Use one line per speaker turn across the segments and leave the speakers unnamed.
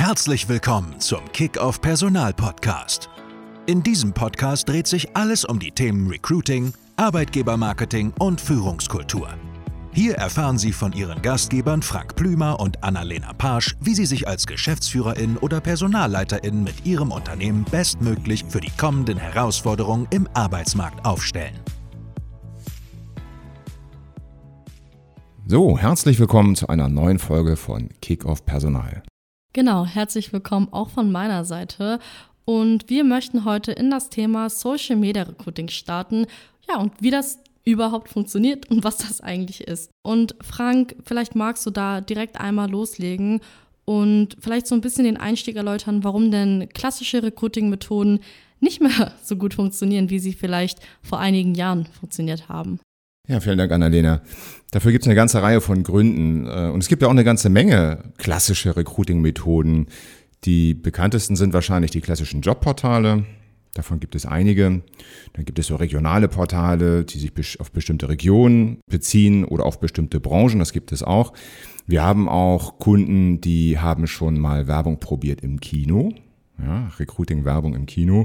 Herzlich willkommen zum Kickoff Personal Podcast. In diesem Podcast dreht sich alles um die Themen Recruiting, Arbeitgebermarketing und Führungskultur. Hier erfahren Sie von Ihren Gastgebern Frank Plümer und Annalena Pasch, wie Sie sich als Geschäftsführerin oder Personalleiterin mit Ihrem Unternehmen bestmöglich für die kommenden Herausforderungen im Arbeitsmarkt aufstellen.
So, herzlich willkommen zu einer neuen Folge von Kickoff Personal.
Genau, herzlich willkommen auch von meiner Seite. Und wir möchten heute in das Thema Social Media Recruiting starten. Ja, und wie das überhaupt funktioniert und was das eigentlich ist. Und Frank, vielleicht magst du da direkt einmal loslegen und vielleicht so ein bisschen den Einstieg erläutern, warum denn klassische Recruiting-Methoden nicht mehr so gut funktionieren, wie sie vielleicht vor einigen Jahren funktioniert haben.
Ja, vielen Dank, Annalena. Dafür gibt es eine ganze Reihe von Gründen. Äh, und es gibt ja auch eine ganze Menge klassische Recruiting-Methoden. Die bekanntesten sind wahrscheinlich die klassischen Jobportale. Davon gibt es einige. Dann gibt es so regionale Portale, die sich auf bestimmte Regionen beziehen oder auf bestimmte Branchen. Das gibt es auch. Wir haben auch Kunden, die haben schon mal Werbung probiert im Kino. Ja, Recruiting-Werbung im Kino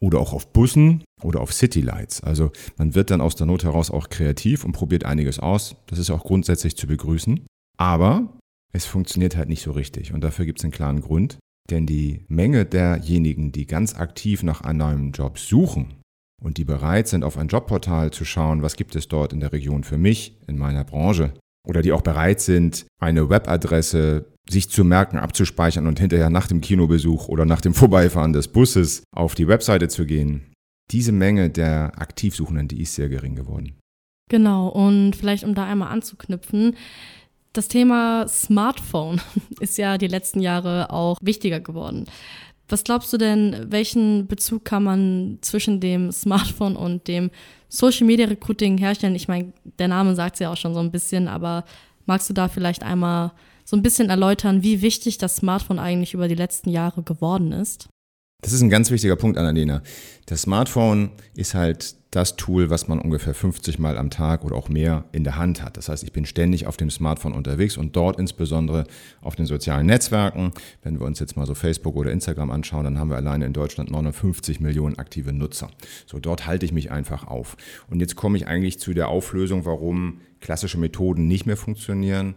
oder auch auf Bussen oder auf Citylights. Also man wird dann aus der Not heraus auch kreativ und probiert einiges aus. Das ist auch grundsätzlich zu begrüßen. Aber es funktioniert halt nicht so richtig und dafür gibt es einen klaren Grund. Denn die Menge derjenigen, die ganz aktiv nach einem neuen Job suchen und die bereit sind, auf ein Jobportal zu schauen, was gibt es dort in der Region für mich, in meiner Branche, oder die auch bereit sind, eine Webadresse sich zu merken, abzuspeichern und hinterher nach dem Kinobesuch oder nach dem Vorbeifahren des Busses auf die Webseite zu gehen. Diese Menge der Aktivsuchenden, die ist sehr gering geworden.
Genau, und vielleicht um da einmal anzuknüpfen, das Thema Smartphone ist ja die letzten Jahre auch wichtiger geworden. Was glaubst du denn, welchen Bezug kann man zwischen dem Smartphone und dem Social Media Recruiting herstellen? Ich meine, der Name sagt es ja auch schon so ein bisschen, aber magst du da vielleicht einmal so ein bisschen erläutern, wie wichtig das Smartphone eigentlich über die letzten Jahre geworden ist?
Das ist ein ganz wichtiger Punkt, Annalena. Das Smartphone ist halt das Tool, was man ungefähr 50 Mal am Tag oder auch mehr in der Hand hat. Das heißt, ich bin ständig auf dem Smartphone unterwegs und dort insbesondere auf den sozialen Netzwerken. Wenn wir uns jetzt mal so Facebook oder Instagram anschauen, dann haben wir alleine in Deutschland 59 Millionen aktive Nutzer. So, dort halte ich mich einfach auf. Und jetzt komme ich eigentlich zu der Auflösung, warum klassische Methoden nicht mehr funktionieren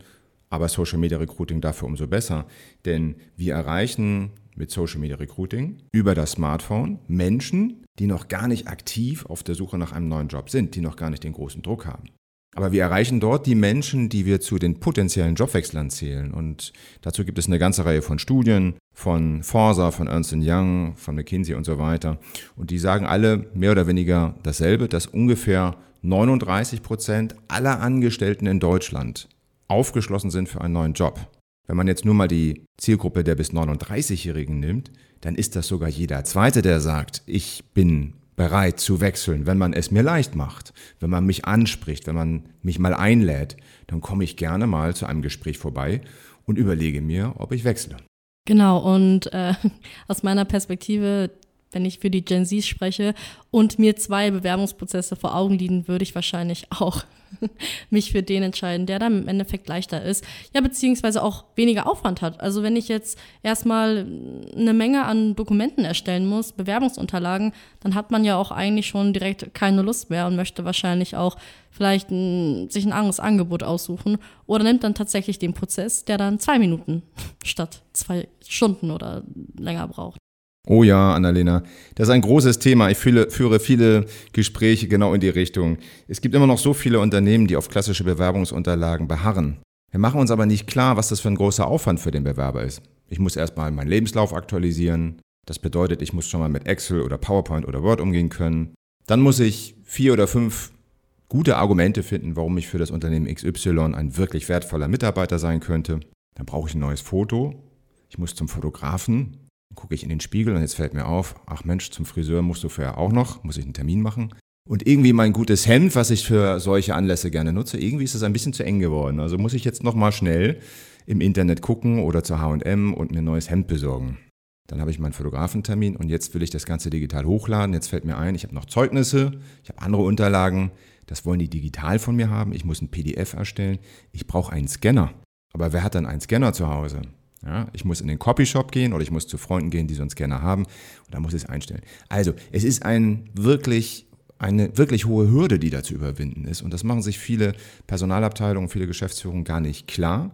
aber Social Media Recruiting dafür umso besser, denn wir erreichen mit Social Media Recruiting über das Smartphone Menschen, die noch gar nicht aktiv auf der Suche nach einem neuen Job sind, die noch gar nicht den großen Druck haben. Aber wir erreichen dort die Menschen, die wir zu den potenziellen Jobwechslern zählen. Und dazu gibt es eine ganze Reihe von Studien von Forsa, von Ernst Young, von McKinsey und so weiter. Und die sagen alle mehr oder weniger dasselbe, dass ungefähr 39 Prozent aller Angestellten in Deutschland aufgeschlossen sind für einen neuen Job. Wenn man jetzt nur mal die Zielgruppe der bis 39-Jährigen nimmt, dann ist das sogar jeder Zweite, der sagt, ich bin bereit zu wechseln, wenn man es mir leicht macht, wenn man mich anspricht, wenn man mich mal einlädt, dann komme ich gerne mal zu einem Gespräch vorbei und überlege mir, ob ich wechsle.
Genau, und äh, aus meiner Perspektive wenn ich für die Gen Z spreche und mir zwei Bewerbungsprozesse vor Augen liegen, würde ich wahrscheinlich auch mich für den entscheiden, der dann im Endeffekt leichter ist. Ja, beziehungsweise auch weniger Aufwand hat. Also wenn ich jetzt erstmal eine Menge an Dokumenten erstellen muss, Bewerbungsunterlagen, dann hat man ja auch eigentlich schon direkt keine Lust mehr und möchte wahrscheinlich auch vielleicht ein, sich ein anderes Angebot aussuchen oder nimmt dann tatsächlich den Prozess, der dann zwei Minuten statt zwei Stunden oder länger braucht.
Oh ja, Annalena, das ist ein großes Thema. Ich fühle, führe viele Gespräche genau in die Richtung. Es gibt immer noch so viele Unternehmen, die auf klassische Bewerbungsunterlagen beharren. Wir machen uns aber nicht klar, was das für ein großer Aufwand für den Bewerber ist. Ich muss erstmal meinen Lebenslauf aktualisieren. Das bedeutet, ich muss schon mal mit Excel oder PowerPoint oder Word umgehen können. Dann muss ich vier oder fünf gute Argumente finden, warum ich für das Unternehmen XY ein wirklich wertvoller Mitarbeiter sein könnte. Dann brauche ich ein neues Foto. Ich muss zum Fotografen, gucke ich in den Spiegel und jetzt fällt mir auf, ach Mensch, zum Friseur musst du vorher auch noch, muss ich einen Termin machen. Und irgendwie mein gutes Hemd, was ich für solche Anlässe gerne nutze, irgendwie ist es ein bisschen zu eng geworden. Also muss ich jetzt nochmal schnell im Internet gucken oder zu H&M und mir ein neues Hemd besorgen. Dann habe ich meinen Fotografentermin und jetzt will ich das Ganze digital hochladen. Jetzt fällt mir ein, ich habe noch Zeugnisse, ich habe andere Unterlagen. Das wollen die digital von mir haben. Ich muss ein PDF erstellen. Ich brauche einen Scanner. Aber wer hat dann einen Scanner zu Hause? Ja, ich muss in den Copyshop gehen oder ich muss zu Freunden gehen, die so einen Scanner haben und da muss ich es einstellen. Also, es ist ein wirklich eine wirklich hohe Hürde, die da zu überwinden ist. Und das machen sich viele Personalabteilungen, viele Geschäftsführungen gar nicht klar.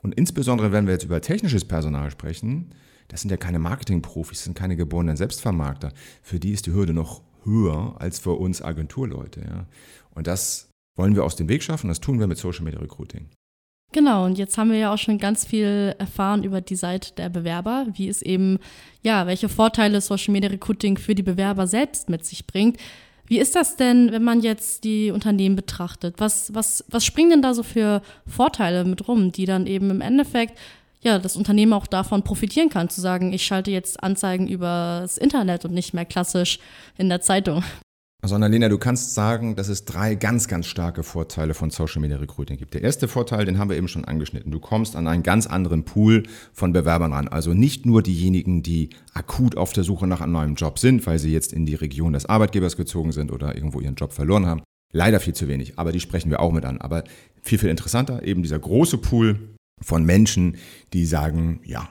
Und insbesondere, wenn wir jetzt über technisches Personal sprechen, das sind ja keine Marketingprofis, das sind keine geborenen Selbstvermarkter. Für die ist die Hürde noch höher als für uns Agenturleute. Ja. Und das wollen wir aus dem Weg schaffen, das tun wir mit Social Media Recruiting.
Genau, und jetzt haben wir ja auch schon ganz viel erfahren über die Seite der Bewerber, wie es eben, ja, welche Vorteile Social Media Recruiting für die Bewerber selbst mit sich bringt. Wie ist das denn, wenn man jetzt die Unternehmen betrachtet? Was, was, was springen denn da so für Vorteile mit rum, die dann eben im Endeffekt ja, das Unternehmen auch davon profitieren kann, zu sagen, ich schalte jetzt Anzeigen über das Internet und nicht mehr klassisch in der Zeitung.
Also Annalena, du kannst sagen, dass es drei ganz, ganz starke Vorteile von Social Media Recruiting gibt. Der erste Vorteil, den haben wir eben schon angeschnitten. Du kommst an einen ganz anderen Pool von Bewerbern ran. Also nicht nur diejenigen, die akut auf der Suche nach einem neuen Job sind, weil sie jetzt in die Region des Arbeitgebers gezogen sind oder irgendwo ihren Job verloren haben. Leider viel zu wenig, aber die sprechen wir auch mit an. Aber viel, viel interessanter, eben dieser große Pool von Menschen, die sagen, ja,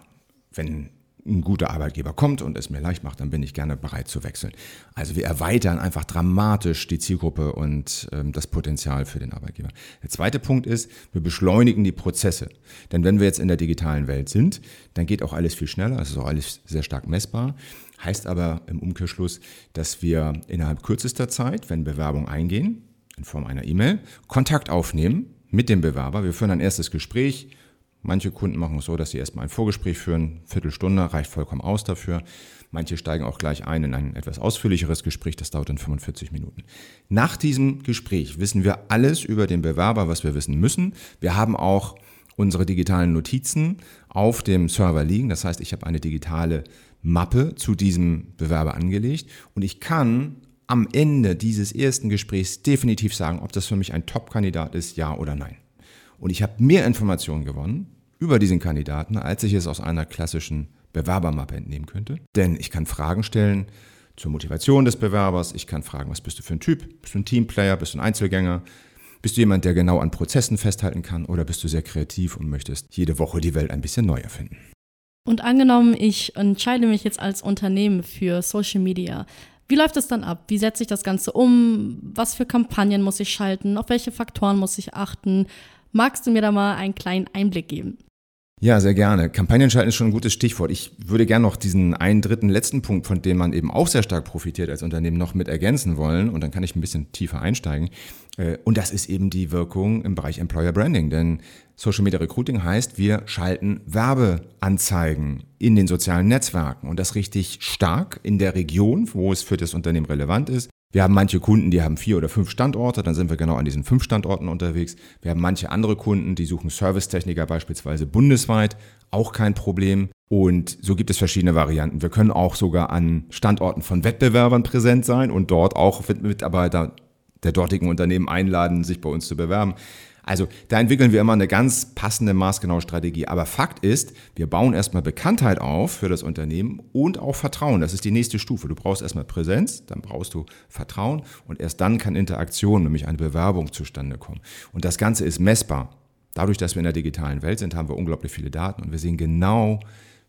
wenn ein guter Arbeitgeber kommt und es mir leicht macht, dann bin ich gerne bereit zu wechseln. Also wir erweitern einfach dramatisch die Zielgruppe und ähm, das Potenzial für den Arbeitgeber. Der zweite Punkt ist, wir beschleunigen die Prozesse. Denn wenn wir jetzt in der digitalen Welt sind, dann geht auch alles viel schneller, es ist auch alles sehr stark messbar. Heißt aber im Umkehrschluss, dass wir innerhalb kürzester Zeit, wenn Bewerbungen eingehen, in Form einer E-Mail, Kontakt aufnehmen mit dem Bewerber. Wir führen ein erstes Gespräch, Manche Kunden machen es so, dass sie erstmal ein Vorgespräch führen, Viertelstunde reicht vollkommen aus dafür. Manche steigen auch gleich ein in ein etwas ausführlicheres Gespräch, das dauert dann 45 Minuten. Nach diesem Gespräch wissen wir alles über den Bewerber, was wir wissen müssen. Wir haben auch unsere digitalen Notizen auf dem Server liegen. Das heißt, ich habe eine digitale Mappe zu diesem Bewerber angelegt und ich kann am Ende dieses ersten Gesprächs definitiv sagen, ob das für mich ein Top-Kandidat ist, ja oder nein. Und ich habe mehr Informationen gewonnen über diesen Kandidaten, als ich es aus einer klassischen Bewerbermappe entnehmen könnte. Denn ich kann Fragen stellen zur Motivation des Bewerbers. Ich kann fragen, was bist du für ein Typ? Bist du ein Teamplayer? Bist du ein Einzelgänger? Bist du jemand, der genau an Prozessen festhalten kann? Oder bist du sehr kreativ und möchtest jede Woche die Welt ein bisschen neu erfinden?
Und angenommen, ich entscheide mich jetzt als Unternehmen für Social Media. Wie läuft es dann ab? Wie setze ich das Ganze um? Was für Kampagnen muss ich schalten? Auf welche Faktoren muss ich achten? Magst du mir da mal einen kleinen Einblick geben?
Ja, sehr gerne. Kampagnenschalten ist schon ein gutes Stichwort. Ich würde gerne noch diesen einen dritten letzten Punkt, von dem man eben auch sehr stark profitiert als Unternehmen, noch mit ergänzen wollen. Und dann kann ich ein bisschen tiefer einsteigen. Äh, und das ist eben die Wirkung im Bereich Employer Branding. Denn Social Media Recruiting heißt, wir schalten Werbeanzeigen in den sozialen Netzwerken. Und das richtig stark in der Region, wo es für das Unternehmen relevant ist. Wir haben manche Kunden, die haben vier oder fünf Standorte, dann sind wir genau an diesen fünf Standorten unterwegs. Wir haben manche andere Kunden, die suchen Servicetechniker beispielsweise bundesweit, auch kein Problem. Und so gibt es verschiedene Varianten. Wir können auch sogar an Standorten von Wettbewerbern präsent sein und dort auch Mitarbeiter der dortigen Unternehmen einladen, sich bei uns zu bewerben. Also da entwickeln wir immer eine ganz passende, maßgenaue Strategie. Aber Fakt ist, wir bauen erstmal Bekanntheit auf für das Unternehmen und auch Vertrauen. Das ist die nächste Stufe. Du brauchst erstmal Präsenz, dann brauchst du Vertrauen und erst dann kann Interaktion, nämlich eine Bewerbung zustande kommen. Und das Ganze ist messbar. Dadurch, dass wir in der digitalen Welt sind, haben wir unglaublich viele Daten und wir sehen genau,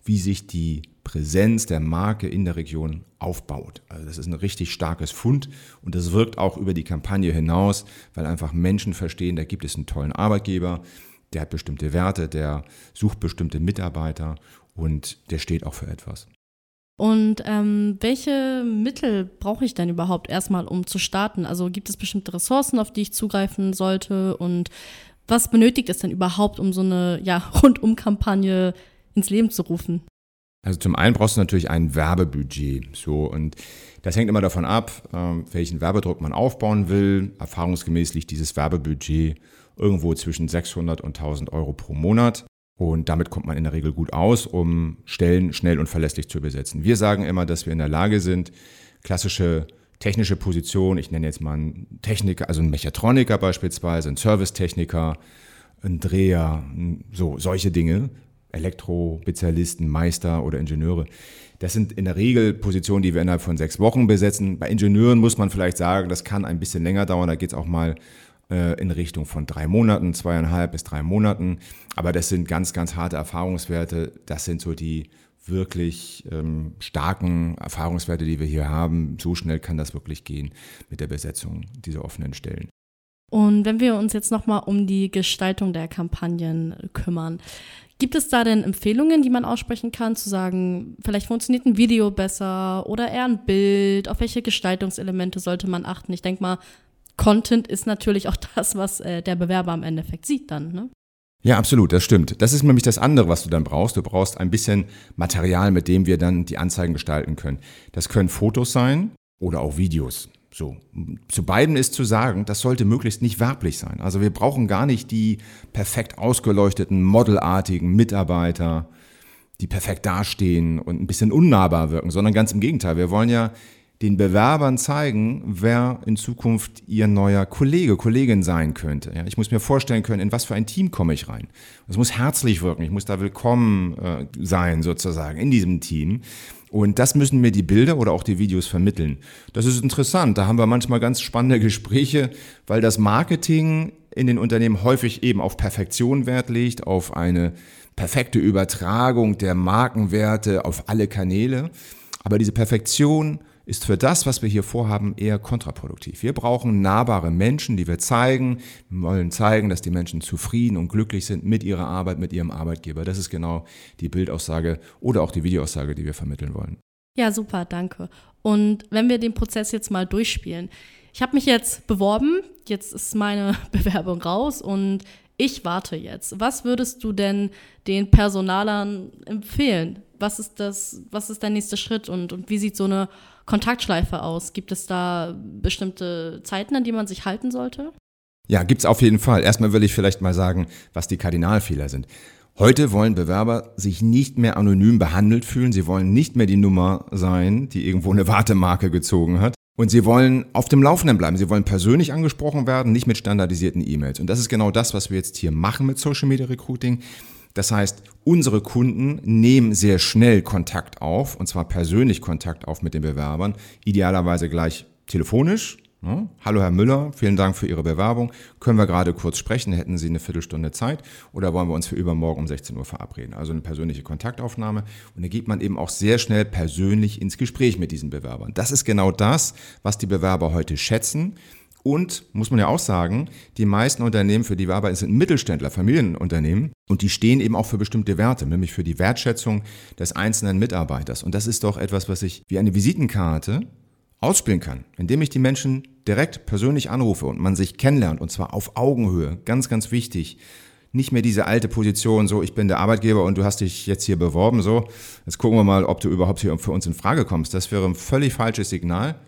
wie sich die Präsenz der Marke in der Region aufbaut. Also das ist ein richtig starkes Fund und das wirkt auch über die Kampagne hinaus, weil einfach Menschen verstehen, da gibt es einen tollen Arbeitgeber, der hat bestimmte Werte, der sucht bestimmte Mitarbeiter und der steht auch für etwas.
Und ähm, welche Mittel brauche ich denn überhaupt erstmal, um zu starten? Also gibt es bestimmte Ressourcen, auf die ich zugreifen sollte? Und was benötigt es denn überhaupt, um so eine ja, Rundum-Kampagne ins Leben zu rufen?
Also zum einen brauchst du natürlich ein Werbebudget. So, und das hängt immer davon ab, ähm, welchen Werbedruck man aufbauen will. Erfahrungsgemäß liegt dieses Werbebudget irgendwo zwischen 600 und 1000 Euro pro Monat. Und damit kommt man in der Regel gut aus, um Stellen schnell und verlässlich zu besetzen. Wir sagen immer, dass wir in der Lage sind, klassische technische Positionen, ich nenne jetzt mal einen Techniker, also einen Mechatroniker beispielsweise, einen Servicetechniker, einen Dreher, so solche Dinge Elektrospezialisten, Meister oder Ingenieure. Das sind in der Regel Positionen, die wir innerhalb von sechs Wochen besetzen. Bei Ingenieuren muss man vielleicht sagen, das kann ein bisschen länger dauern. Da geht es auch mal äh, in Richtung von drei Monaten, zweieinhalb bis drei Monaten. Aber das sind ganz, ganz harte Erfahrungswerte. Das sind so die wirklich ähm, starken Erfahrungswerte, die wir hier haben. So schnell kann das wirklich gehen mit der Besetzung dieser offenen Stellen.
Und wenn wir uns jetzt nochmal um die Gestaltung der Kampagnen kümmern, gibt es da denn Empfehlungen, die man aussprechen kann, zu sagen, vielleicht funktioniert ein Video besser oder eher ein Bild? Auf welche Gestaltungselemente sollte man achten? Ich denke mal, Content ist natürlich auch das, was äh, der Bewerber am Endeffekt sieht dann, ne?
Ja, absolut, das stimmt. Das ist nämlich das andere, was du dann brauchst. Du brauchst ein bisschen Material, mit dem wir dann die Anzeigen gestalten können. Das können Fotos sein oder auch Videos. So, zu beiden ist zu sagen, das sollte möglichst nicht werblich sein. Also wir brauchen gar nicht die perfekt ausgeleuchteten, modelartigen Mitarbeiter, die perfekt dastehen und ein bisschen unnahbar wirken, sondern ganz im Gegenteil. Wir wollen ja den Bewerbern zeigen, wer in Zukunft ihr neuer Kollege, Kollegin sein könnte. Ja, ich muss mir vorstellen können, in was für ein Team komme ich rein. Es muss herzlich wirken, ich muss da willkommen äh, sein sozusagen in diesem Team. Und das müssen mir die Bilder oder auch die Videos vermitteln. Das ist interessant. Da haben wir manchmal ganz spannende Gespräche, weil das Marketing in den Unternehmen häufig eben auf Perfektion Wert legt, auf eine perfekte Übertragung der Markenwerte auf alle Kanäle. Aber diese Perfektion ist für das, was wir hier vorhaben, eher kontraproduktiv. Wir brauchen nahbare Menschen, die wir zeigen. Wir wollen zeigen, dass die Menschen zufrieden und glücklich sind mit ihrer Arbeit, mit ihrem Arbeitgeber. Das ist genau die Bildaussage oder auch die Videoaussage, die wir vermitteln wollen.
Ja, super, danke. Und wenn wir den Prozess jetzt mal durchspielen. Ich habe mich jetzt beworben, jetzt ist meine Bewerbung raus und ich warte jetzt. Was würdest du denn den Personalern empfehlen? Was ist das, was ist der nächste Schritt und, und wie sieht so eine Kontaktschleife aus? Gibt es da bestimmte Zeiten, an die man sich halten sollte?
Ja, gibt es auf jeden Fall. Erstmal will ich vielleicht mal sagen, was die Kardinalfehler sind. Heute wollen Bewerber sich nicht mehr anonym behandelt fühlen. Sie wollen nicht mehr die Nummer sein, die irgendwo eine Wartemarke gezogen hat. Und sie wollen auf dem Laufenden bleiben. Sie wollen persönlich angesprochen werden, nicht mit standardisierten E-Mails. Und das ist genau das, was wir jetzt hier machen mit Social Media Recruiting. Das heißt, unsere Kunden nehmen sehr schnell Kontakt auf, und zwar persönlich Kontakt auf mit den Bewerbern, idealerweise gleich telefonisch. Ne? Hallo Herr Müller, vielen Dank für Ihre Bewerbung. Können wir gerade kurz sprechen? Hätten Sie eine Viertelstunde Zeit oder wollen wir uns für übermorgen um 16 Uhr verabreden? Also eine persönliche Kontaktaufnahme und da geht man eben auch sehr schnell persönlich ins Gespräch mit diesen Bewerbern. Das ist genau das, was die Bewerber heute schätzen. Und muss man ja auch sagen, die meisten Unternehmen, für die wir arbeiten, sind Mittelständler, Familienunternehmen. Und die stehen eben auch für bestimmte Werte, nämlich für die Wertschätzung des einzelnen Mitarbeiters. Und das ist doch etwas, was ich wie eine Visitenkarte ausspielen kann, indem ich die Menschen direkt persönlich anrufe und man sich kennenlernt, und zwar auf Augenhöhe. Ganz, ganz wichtig. Nicht mehr diese alte Position, so ich bin der Arbeitgeber und du hast dich jetzt hier beworben, so jetzt gucken wir mal, ob du überhaupt hier für uns in Frage kommst. Das wäre ein völlig falsches Signal.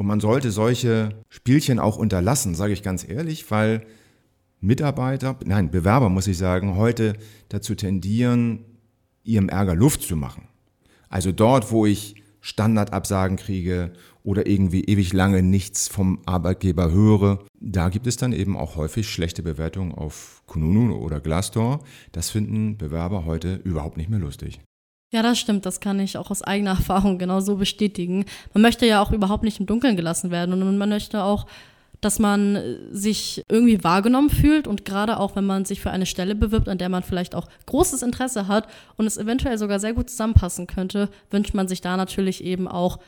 Und man sollte solche Spielchen auch unterlassen, sage ich ganz ehrlich, weil Mitarbeiter, nein, Bewerber muss ich sagen, heute dazu tendieren, ihrem Ärger Luft zu machen. Also dort, wo ich Standardabsagen kriege oder irgendwie ewig lange nichts vom Arbeitgeber höre, da gibt es dann eben auch häufig schlechte Bewertungen auf Kununu oder Glassdoor. Das finden Bewerber heute überhaupt nicht mehr lustig.
Ja, das stimmt. Das kann ich auch aus eigener Erfahrung genau so bestätigen. Man möchte ja auch überhaupt nicht im Dunkeln gelassen werden und man möchte auch, dass man sich irgendwie wahrgenommen fühlt und gerade auch, wenn man sich für eine Stelle bewirbt, an der man vielleicht auch großes Interesse hat und es eventuell sogar sehr gut zusammenpassen könnte, wünscht man sich da natürlich eben auch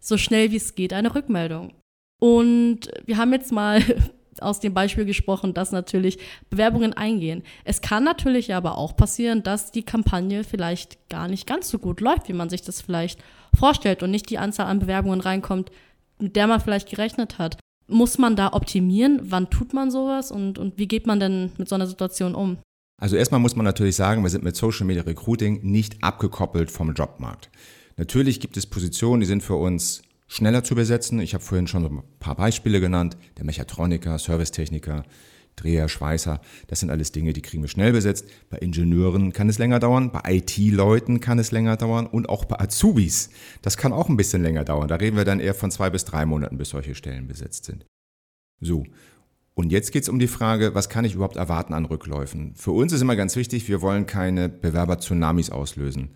so schnell wie es geht eine Rückmeldung. Und wir haben jetzt mal aus dem Beispiel gesprochen, dass natürlich Bewerbungen eingehen. Es kann natürlich aber auch passieren, dass die Kampagne vielleicht gar nicht ganz so gut läuft, wie man sich das vielleicht vorstellt und nicht die Anzahl an Bewerbungen reinkommt, mit der man vielleicht gerechnet hat. Muss man da optimieren? Wann tut man sowas und, und wie geht man denn mit so einer Situation um?
Also erstmal muss man natürlich sagen, wir sind mit Social Media Recruiting nicht abgekoppelt vom Jobmarkt. Natürlich gibt es Positionen, die sind für uns schneller zu besetzen. Ich habe vorhin schon ein paar Beispiele genannt. Der Mechatroniker, Servicetechniker, Dreher, Schweißer, das sind alles Dinge, die kriegen wir schnell besetzt. Bei Ingenieuren kann es länger dauern, bei IT-Leuten kann es länger dauern und auch bei Azubis. Das kann auch ein bisschen länger dauern. Da reden wir dann eher von zwei bis drei Monaten, bis solche Stellen besetzt sind. So. Und jetzt geht es um die Frage, was kann ich überhaupt erwarten an Rückläufen? Für uns ist immer ganz wichtig, wir wollen keine Bewerber-Tsunamis auslösen.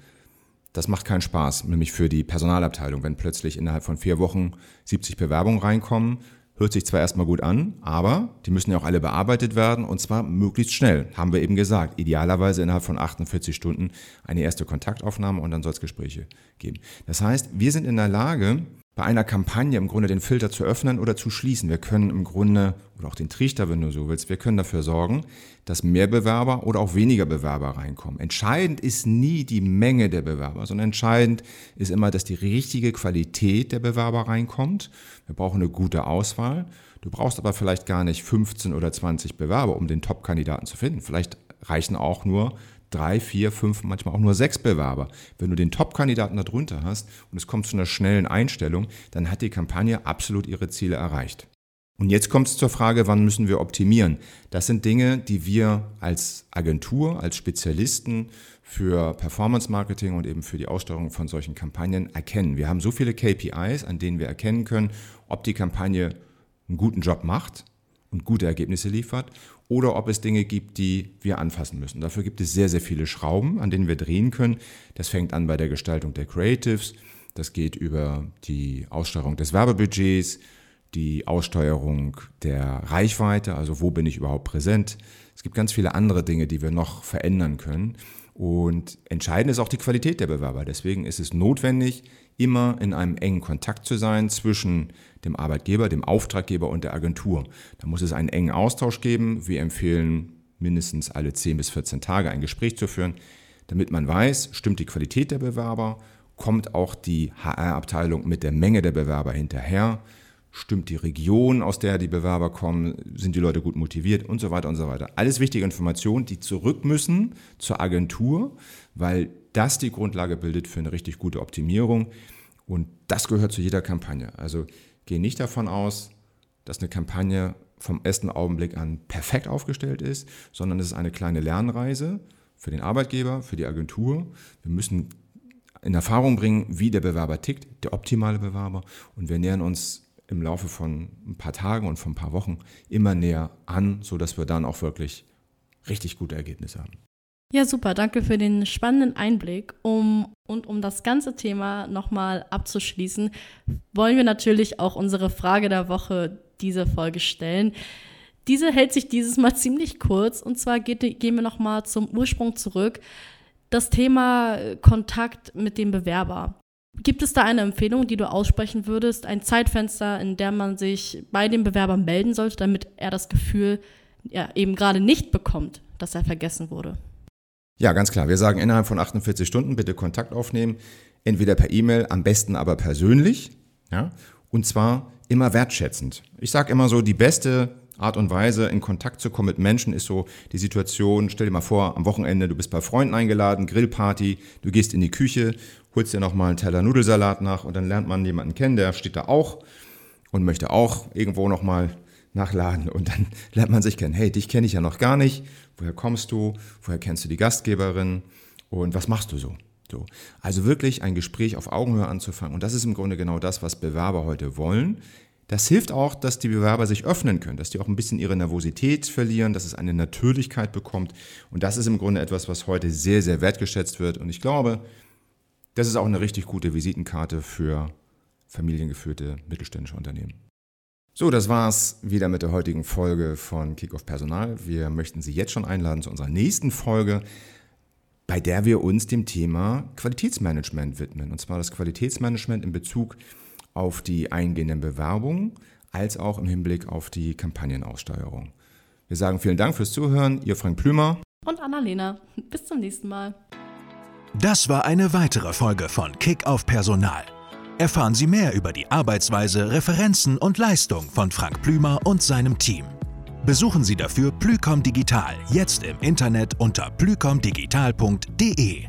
Das macht keinen Spaß, nämlich für die Personalabteilung, wenn plötzlich innerhalb von vier Wochen 70 Bewerbungen reinkommen. Hört sich zwar erstmal gut an, aber die müssen ja auch alle bearbeitet werden und zwar möglichst schnell, haben wir eben gesagt. Idealerweise innerhalb von 48 Stunden eine erste Kontaktaufnahme und dann soll es Gespräche geben. Das heißt, wir sind in der Lage, bei einer Kampagne im Grunde den Filter zu öffnen oder zu schließen. Wir können im Grunde, oder auch den Trichter, wenn du so willst, wir können dafür sorgen, dass mehr Bewerber oder auch weniger Bewerber reinkommen. Entscheidend ist nie die Menge der Bewerber, sondern entscheidend ist immer, dass die richtige Qualität der Bewerber reinkommt. Wir brauchen eine gute Auswahl. Du brauchst aber vielleicht gar nicht 15 oder 20 Bewerber, um den Top-Kandidaten zu finden. Vielleicht reichen auch nur drei, vier, fünf, manchmal auch nur sechs Bewerber. Wenn du den Top-Kandidaten darunter hast und es kommt zu einer schnellen Einstellung, dann hat die Kampagne absolut ihre Ziele erreicht. Und jetzt kommt es zur Frage, wann müssen wir optimieren? Das sind Dinge, die wir als Agentur, als Spezialisten für Performance Marketing und eben für die Aussteuerung von solchen Kampagnen erkennen. Wir haben so viele KPIs, an denen wir erkennen können, ob die Kampagne einen guten Job macht und gute Ergebnisse liefert oder ob es Dinge gibt, die wir anfassen müssen. Dafür gibt es sehr, sehr viele Schrauben, an denen wir drehen können. Das fängt an bei der Gestaltung der Creatives, das geht über die Aussteuerung des Werbebudgets, die Aussteuerung der Reichweite, also wo bin ich überhaupt präsent. Es gibt ganz viele andere Dinge, die wir noch verändern können. Und entscheidend ist auch die Qualität der Bewerber. Deswegen ist es notwendig, immer in einem engen Kontakt zu sein zwischen dem Arbeitgeber, dem Auftraggeber und der Agentur. Da muss es einen engen Austausch geben. Wir empfehlen mindestens alle 10 bis 14 Tage ein Gespräch zu führen, damit man weiß, stimmt die Qualität der Bewerber, kommt auch die HR-Abteilung mit der Menge der Bewerber hinterher, stimmt die Region, aus der die Bewerber kommen, sind die Leute gut motiviert und so weiter und so weiter. Alles wichtige Informationen, die zurück müssen zur Agentur, weil das die Grundlage bildet für eine richtig gute Optimierung. Und das gehört zu jeder Kampagne. Also geh nicht davon aus, dass eine Kampagne vom ersten Augenblick an perfekt aufgestellt ist, sondern es ist eine kleine Lernreise für den Arbeitgeber, für die Agentur. Wir müssen in Erfahrung bringen, wie der Bewerber tickt, der optimale Bewerber. Und wir nähern uns im Laufe von ein paar Tagen und von ein paar Wochen immer näher an, sodass wir dann auch wirklich richtig gute Ergebnisse haben.
Ja, super. Danke für den spannenden Einblick. Um, und um das ganze Thema nochmal abzuschließen, wollen wir natürlich auch unsere Frage der Woche diese Folge stellen. Diese hält sich dieses Mal ziemlich kurz. Und zwar geht, gehen wir nochmal zum Ursprung zurück. Das Thema Kontakt mit dem Bewerber. Gibt es da eine Empfehlung, die du aussprechen würdest? Ein Zeitfenster, in dem man sich bei dem Bewerber melden sollte, damit er das Gefühl ja, eben gerade nicht bekommt, dass er vergessen wurde?
Ja, ganz klar. Wir sagen innerhalb von 48 Stunden bitte Kontakt aufnehmen. Entweder per E-Mail, am besten aber persönlich. Ja? Und zwar immer wertschätzend. Ich sage immer so, die beste Art und Weise, in Kontakt zu kommen mit Menschen, ist so die Situation, stell dir mal vor, am Wochenende, du bist bei Freunden eingeladen, Grillparty, du gehst in die Küche, holst dir nochmal einen Teller Nudelsalat nach und dann lernt man jemanden kennen, der steht da auch und möchte auch irgendwo nochmal nachladen und dann lernt man sich kennen. Hey, dich kenne ich ja noch gar nicht. Woher kommst du? Woher kennst du die Gastgeberin? Und was machst du so? so? Also wirklich ein Gespräch auf Augenhöhe anzufangen. Und das ist im Grunde genau das, was Bewerber heute wollen. Das hilft auch, dass die Bewerber sich öffnen können, dass die auch ein bisschen ihre Nervosität verlieren, dass es eine Natürlichkeit bekommt. Und das ist im Grunde etwas, was heute sehr, sehr wertgeschätzt wird. Und ich glaube, das ist auch eine richtig gute Visitenkarte für familiengeführte mittelständische Unternehmen. So, das war's wieder mit der heutigen Folge von Kickoff Personal. Wir möchten Sie jetzt schon einladen zu unserer nächsten Folge, bei der wir uns dem Thema Qualitätsmanagement widmen. Und zwar das Qualitätsmanagement in Bezug auf die eingehenden Bewerbungen als auch im Hinblick auf die Kampagnenaussteuerung. Wir sagen vielen Dank fürs Zuhören. Ihr Frank Plümer
und Annalena. Bis zum nächsten Mal.
Das war eine weitere Folge von Kickoff Personal. Erfahren Sie mehr über die Arbeitsweise, Referenzen und Leistung von Frank Plümer und seinem Team. Besuchen Sie dafür Plücom Digital jetzt im Internet unter plücomdigital.de.